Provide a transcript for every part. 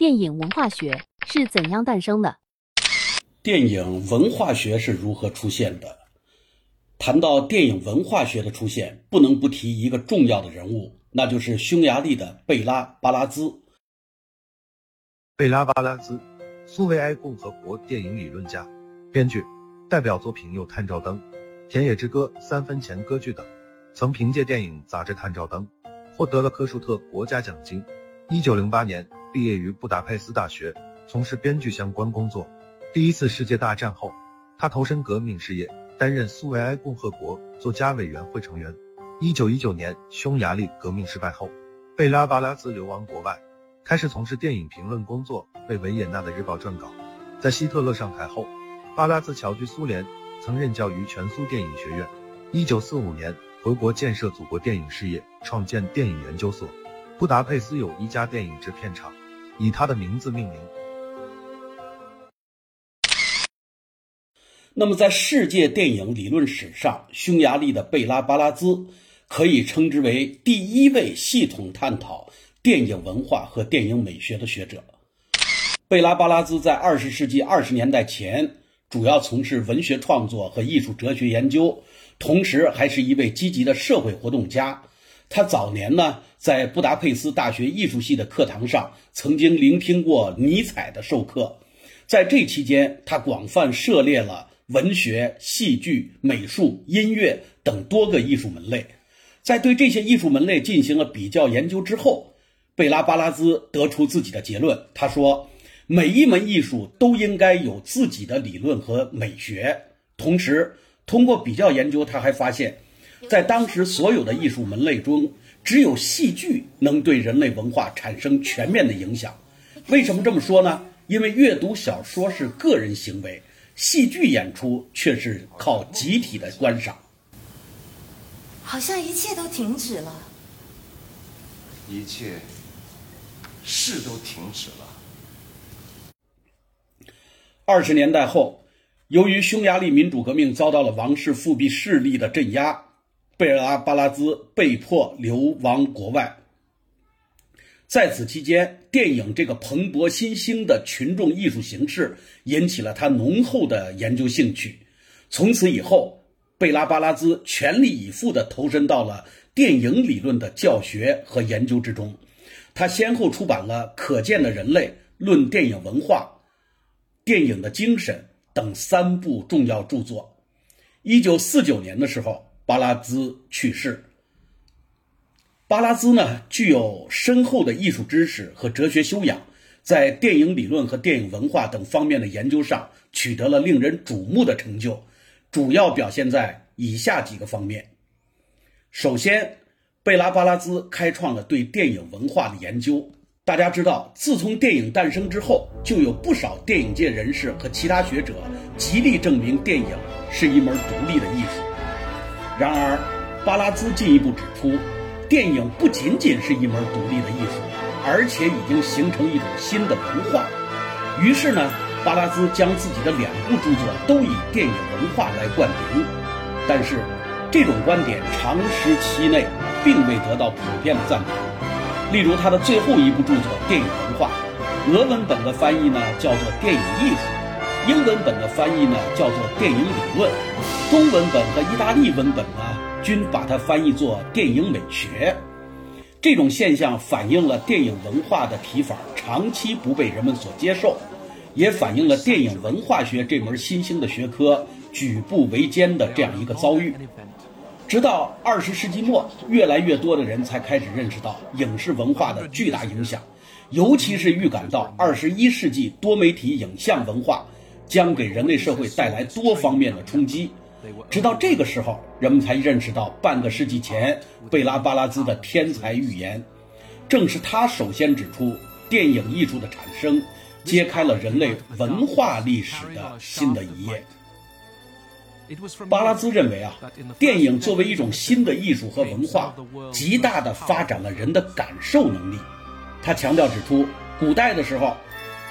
电影文化学是怎样诞生的？电影文化学是如何出现的？谈到电影文化学的出现，不能不提一个重要的人物，那就是匈牙利的贝拉·巴拉兹。贝拉·巴拉兹，苏维埃共和国电影理论家、编剧，代表作品有《探照灯》《田野之歌》《三分钱歌剧》等，曾凭借电影杂志《探照灯》获得了科舒特国家奖金。一九零八年。毕业于布达佩斯大学，从事编剧相关工作。第一次世界大战后，他投身革命事业，担任苏维埃共和国作家委员会成员。一九一九年，匈牙利革命失败后，贝拉巴拉兹流亡国外，开始从事电影评论工作，为维也纳的日报撰稿。在希特勒上台后，巴拉兹侨居苏联，曾任教于全苏电影学院。一九四五年，回国建设祖国电影事业，创建电影研究所。布达佩斯有一家电影制片厂。以他的名字命名。那么，在世界电影理论史上，匈牙利的贝拉巴拉兹可以称之为第一位系统探讨电影文化和电影美学的学者。贝拉巴拉兹在二十世纪二十年代前主要从事文学创作和艺术哲学研究，同时还是一位积极的社会活动家。他早年呢，在布达佩斯大学艺术系的课堂上，曾经聆听过尼采的授课。在这期间，他广泛涉猎了文学、戏剧、美术、音乐等多个艺术门类。在对这些艺术门类进行了比较研究之后，贝拉巴拉兹得出自己的结论。他说：“每一门艺术都应该有自己的理论和美学。”同时，通过比较研究，他还发现。在当时所有的艺术门类中，只有戏剧能对人类文化产生全面的影响。为什么这么说呢？因为阅读小说是个人行为，戏剧演出却是靠集体的观赏。好像一切都停止了，一切是都停止了。二十年代后，由于匈牙利民主革命遭到了王室复辟势力的镇压。贝拉巴拉兹被迫流亡国外，在此期间，电影这个蓬勃新兴的群众艺术形式引起了他浓厚的研究兴趣。从此以后，贝拉巴拉兹全力以赴地投身到了电影理论的教学和研究之中。他先后出版了《可见的人类》《论电影文化》《电影的精神》等三部重要著作。一九四九年的时候。巴拉兹去世。巴拉兹呢，具有深厚的艺术知识和哲学修养，在电影理论和电影文化等方面的研究上取得了令人瞩目的成就，主要表现在以下几个方面。首先，贝拉巴拉兹开创了对电影文化的研究。大家知道，自从电影诞生之后，就有不少电影界人士和其他学者极力证明电影是一门独立的艺术。然而，巴拉兹进一步指出，电影不仅仅是一门独立的艺术，而且已经形成一种新的文化。于是呢，巴拉兹将自己的两部著作都以电影文化来冠名。但是，这种观点长时期内并未得到普遍的赞同。例如，他的最后一部著作《电影文化》，俄文本的翻译呢叫做《电影艺术》。英文本的翻译呢叫做电影理论，中文本和意大利文本呢均把它翻译作电影美学。这种现象反映了电影文化的提法长期不被人们所接受，也反映了电影文化学这门新兴的学科举步维艰的这样一个遭遇。直到二十世纪末，越来越多的人才开始认识到影视文化的巨大影响，尤其是预感到二十一世纪多媒体影像文化。将给人类社会带来多方面的冲击。直到这个时候，人们才认识到半个世纪前贝拉巴拉兹的天才预言。正是他首先指出电影艺术的产生，揭开了人类文化历史的新的一页。巴拉兹认为啊，电影作为一种新的艺术和文化，极大地发展了人的感受能力。他强调指出，古代的时候。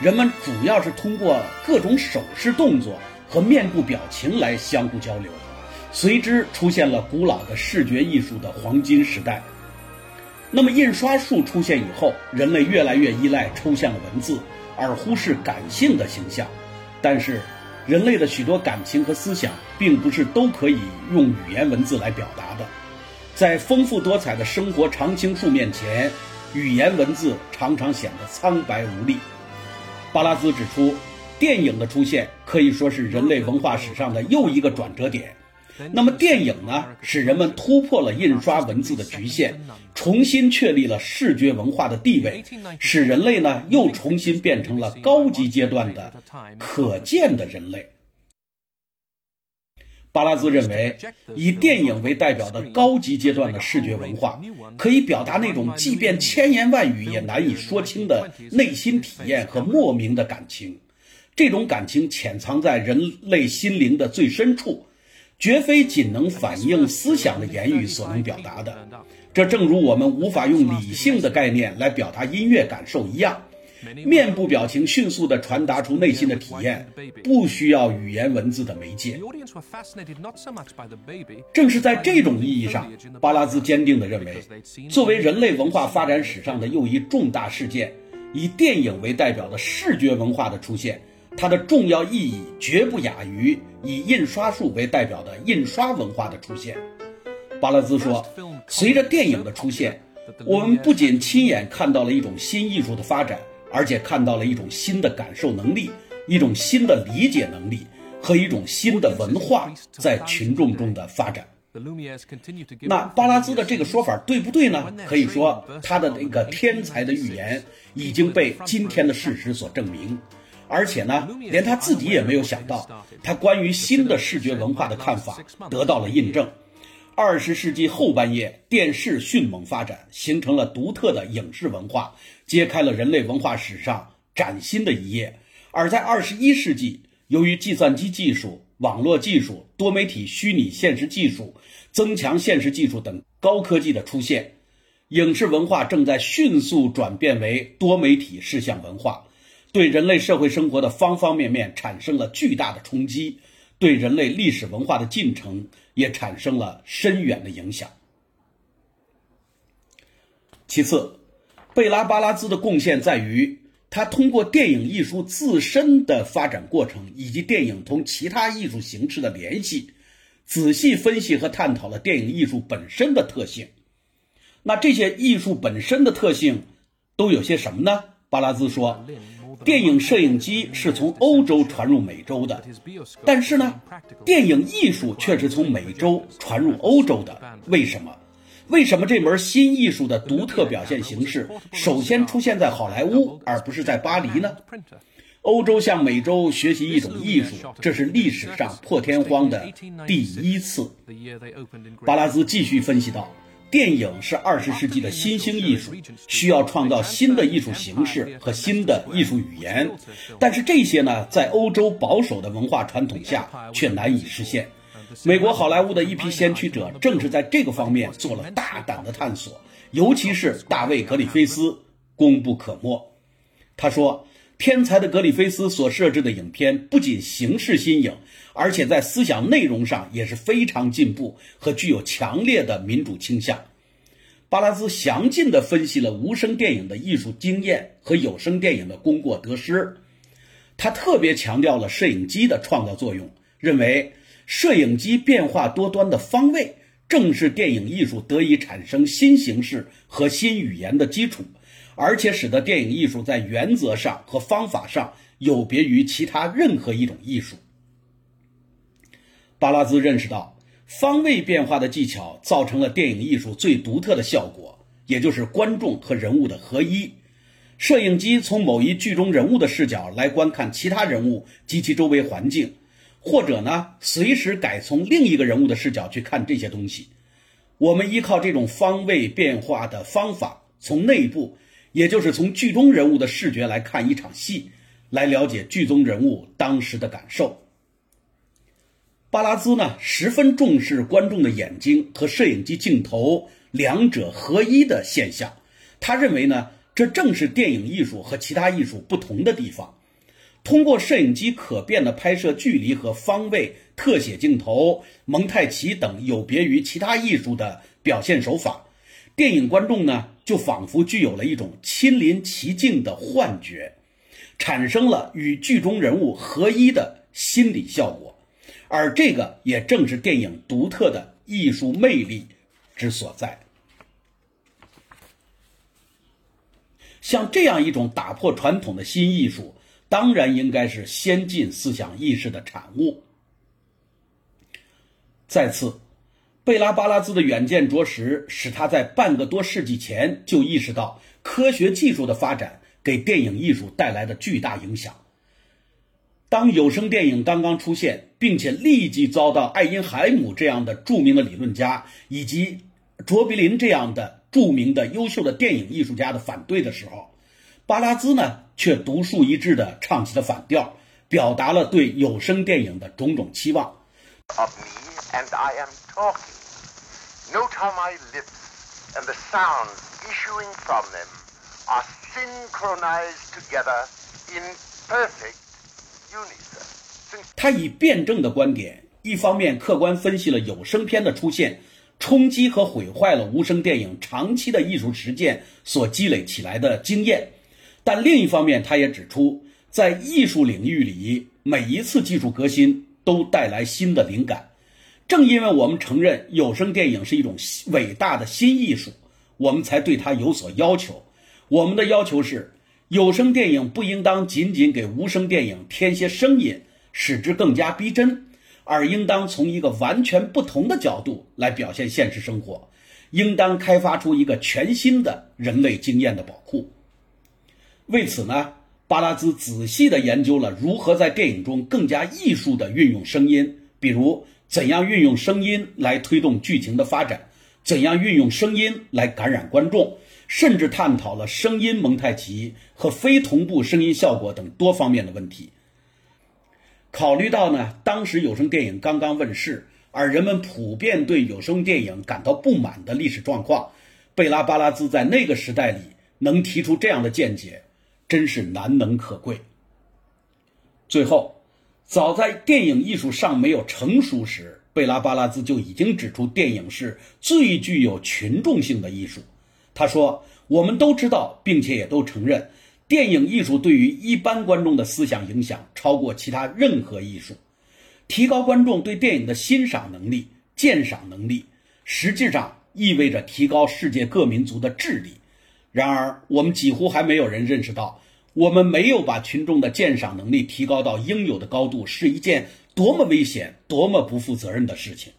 人们主要是通过各种手势动作和面部表情来相互交流，随之出现了古老的视觉艺术的黄金时代。那么印刷术出现以后，人类越来越依赖抽象的文字，而忽视感性的形象。但是，人类的许多感情和思想，并不是都可以用语言文字来表达的。在丰富多彩的生活常青树面前，语言文字常常显得苍白无力。巴拉兹指出，电影的出现可以说是人类文化史上的又一个转折点。那么，电影呢，使人们突破了印刷文字的局限，重新确立了视觉文化的地位，使人类呢又重新变成了高级阶段的可见的人类。巴拉兹认为，以电影为代表的高级阶段的视觉文化，可以表达那种即便千言万语也难以说清的内心体验和莫名的感情。这种感情潜藏在人类心灵的最深处。绝非仅能反映思想的言语所能表达的，这正如我们无法用理性的概念来表达音乐感受一样，面部表情迅速地传达出内心的体验，不需要语言文字的媒介。正是在这种意义上，巴拉兹坚定地认为，作为人类文化发展史上的又一重大事件，以电影为代表的视觉文化的出现。它的重要意义绝不亚于以印刷术为代表的印刷文化的出现。巴拉兹说：“随着电影的出现，我们不仅亲眼看到了一种新艺术的发展，而且看到了一种新的感受能力、一种新的理解能力和一种新的文化在群众中的发展。”那巴拉兹的这个说法对不对呢？可以说，他的那个天才的预言已经被今天的事实所证明。而且呢，连他自己也没有想到，他关于新的视觉文化的看法得到了印证。二十世纪后半叶，电视迅猛发展，形成了独特的影视文化，揭开了人类文化史上崭新的一页。而在二十一世纪，由于计算机技术、网络技术、多媒体虚拟现实技术、增强现实技术等高科技的出现，影视文化正在迅速转变为多媒体视像文化。对人类社会生活的方方面面产生了巨大的冲击，对人类历史文化的进程也产生了深远的影响。其次，贝拉巴拉兹的贡献在于，他通过电影艺术自身的发展过程以及电影同其他艺术形式的联系，仔细分析和探讨了电影艺术本身的特性。那这些艺术本身的特性都有些什么呢？巴拉兹说。电影摄影机是从欧洲传入美洲的，但是呢，电影艺术却是从美洲传入欧洲的。为什么？为什么这门新艺术的独特表现形式首先出现在好莱坞，而不是在巴黎呢？欧洲向美洲学习一种艺术，这是历史上破天荒的第一次。巴拉兹继续分析道。电影是二十世纪的新兴艺术，需要创造新的艺术形式和新的艺术语言，但是这些呢，在欧洲保守的文化传统下却难以实现。美国好莱坞的一批先驱者正是在这个方面做了大胆的探索，尤其是大卫·格里菲斯，功不可没。他说。天才的格里菲斯所设置的影片不仅形式新颖，而且在思想内容上也是非常进步和具有强烈的民主倾向。巴拉兹详尽地分析了无声电影的艺术经验和有声电影的功过得失。他特别强调了摄影机的创造作用，认为摄影机变化多端的方位正是电影艺术得以产生新形式和新语言的基础。而且使得电影艺术在原则上和方法上有别于其他任何一种艺术。巴拉兹认识到，方位变化的技巧造成了电影艺术最独特的效果，也就是观众和人物的合一。摄影机从某一剧中人物的视角来观看其他人物及其周围环境，或者呢，随时改从另一个人物的视角去看这些东西。我们依靠这种方位变化的方法，从内部。也就是从剧中人物的视觉来看一场戏，来了解剧中人物当时的感受。巴拉兹呢，十分重视观众的眼睛和摄影机镜头两者合一的现象。他认为呢，这正是电影艺术和其他艺术不同的地方。通过摄影机可变的拍摄距离和方位、特写镜头、蒙太奇等有别于其他艺术的表现手法。电影观众呢就仿佛具有了一种亲临其境的幻觉，产生了与剧中人物合一的心理效果，而这个也正是电影独特的艺术魅力之所在。像这样一种打破传统的新艺术，当然应该是先进思想意识的产物。再次，贝拉巴拉兹的远见卓识，使他在半个多世纪前就意识到科学技术的发展给电影艺术带来的巨大影响。当有声电影刚刚出现，并且立即遭到爱因海姆这样的著名的理论家以及卓别林这样的著名的优秀的电影艺术家的反对的时候，巴拉兹呢却独树一帜地唱起了反调，表达了对有声电影的种种期望。of me and I am tall Note how my lips and the sounds issuing from them are synchronized together in perfect unison. 他以辩证的观点，一方面客观分析了有声片的出现冲击和毁坏了无声电影长期的艺术实践所积累起来的经验，但另一方面，他也指出，在艺术领域里，每一次技术革新都带来新的灵感。正因为我们承认有声电影是一种伟大的新艺术，我们才对它有所要求。我们的要求是，有声电影不应当仅仅给无声电影添些声音，使之更加逼真，而应当从一个完全不同的角度来表现现实生活，应当开发出一个全新的人类经验的宝库。为此呢，巴拉兹仔细地研究了如何在电影中更加艺术地运用声音，比如。怎样运用声音来推动剧情的发展？怎样运用声音来感染观众？甚至探讨了声音蒙太奇和非同步声音效果等多方面的问题。考虑到呢，当时有声电影刚刚问世，而人们普遍对有声电影感到不满的历史状况，贝拉巴拉兹在那个时代里能提出这样的见解，真是难能可贵。最后。早在电影艺术尚没有成熟时，贝拉巴拉兹就已经指出，电影是最具有群众性的艺术。他说：“我们都知道，并且也都承认，电影艺术对于一般观众的思想影响超过其他任何艺术。提高观众对电影的欣赏能力、鉴赏能力，实际上意味着提高世界各民族的智力。然而，我们几乎还没有人认识到。”我们没有把群众的鉴赏能力提高到应有的高度，是一件多么危险、多么不负责任的事情。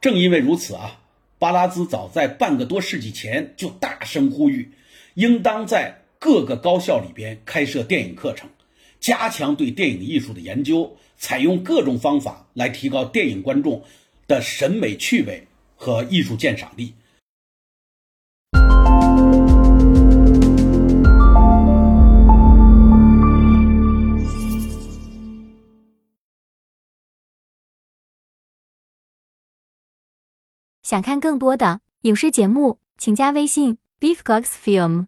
正因为如此啊，巴拉兹早在半个多世纪前就大声呼吁，应当在各个高校里边开设电影课程，加强对电影艺术的研究，采用各种方法来提高电影观众的审美趣味和艺术鉴赏力。想看更多的影视节目，请加微信 beefgodsfilm。